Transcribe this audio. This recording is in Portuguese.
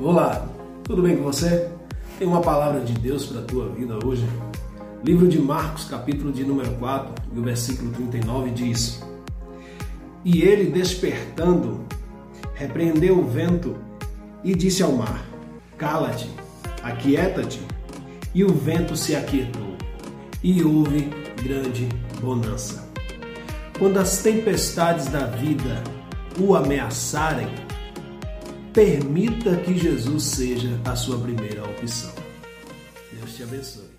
Olá, tudo bem com você? Tem uma palavra de Deus para a tua vida hoje? Livro de Marcos, capítulo de número 4, e o versículo 39 diz: E ele, despertando, repreendeu o vento e disse ao mar: Cala-te, aquieta-te. E o vento se aquietou, e houve grande bonança. Quando as tempestades da vida o ameaçarem, permita que Jesus seja a sua primeira opção. Deus te abençoe.